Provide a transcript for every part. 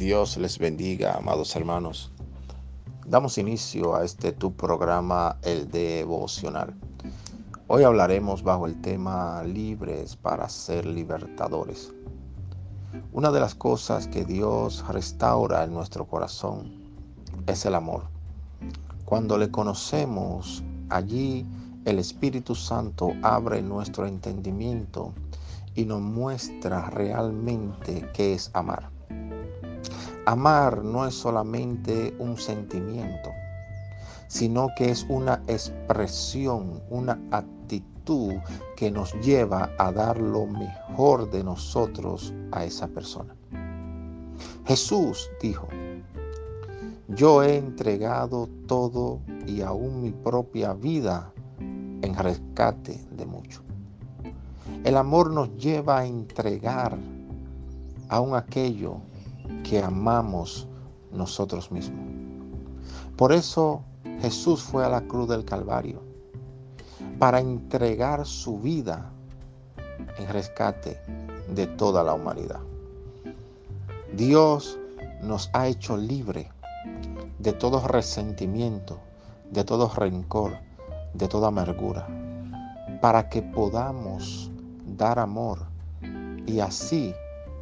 Dios les bendiga, amados hermanos. Damos inicio a este tu programa, el devocional. Hoy hablaremos bajo el tema libres para ser libertadores. Una de las cosas que Dios restaura en nuestro corazón es el amor. Cuando le conocemos, allí el Espíritu Santo abre nuestro entendimiento y nos muestra realmente qué es amar. Amar no es solamente un sentimiento, sino que es una expresión, una actitud que nos lleva a dar lo mejor de nosotros a esa persona. Jesús dijo, yo he entregado todo y aún mi propia vida en rescate de mucho. El amor nos lleva a entregar aún aquello que amamos nosotros mismos. Por eso Jesús fue a la cruz del Calvario, para entregar su vida en rescate de toda la humanidad. Dios nos ha hecho libre de todo resentimiento, de todo rencor, de toda amargura, para que podamos dar amor y así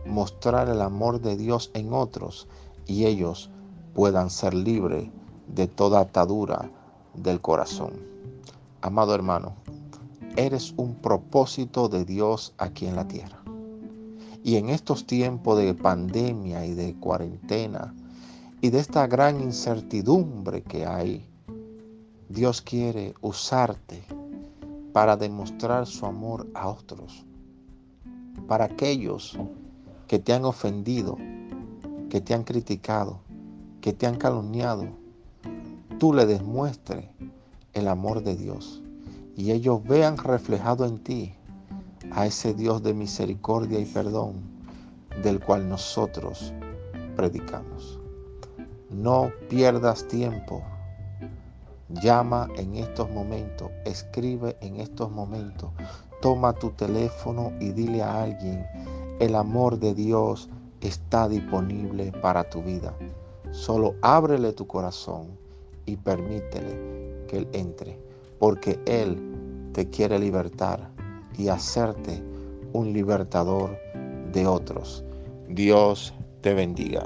mostrar el amor de Dios en otros y ellos puedan ser libres de toda atadura del corazón. Amado hermano, eres un propósito de Dios aquí en la tierra. Y en estos tiempos de pandemia y de cuarentena y de esta gran incertidumbre que hay, Dios quiere usarte para demostrar su amor a otros, para aquellos que te han ofendido, que te han criticado, que te han calumniado, tú le demuestres el amor de Dios y ellos vean reflejado en ti a ese Dios de misericordia y perdón del cual nosotros predicamos. No pierdas tiempo Llama en estos momentos, escribe en estos momentos, toma tu teléfono y dile a alguien, el amor de Dios está disponible para tu vida. Solo ábrele tu corazón y permítele que Él entre, porque Él te quiere libertar y hacerte un libertador de otros. Dios te bendiga.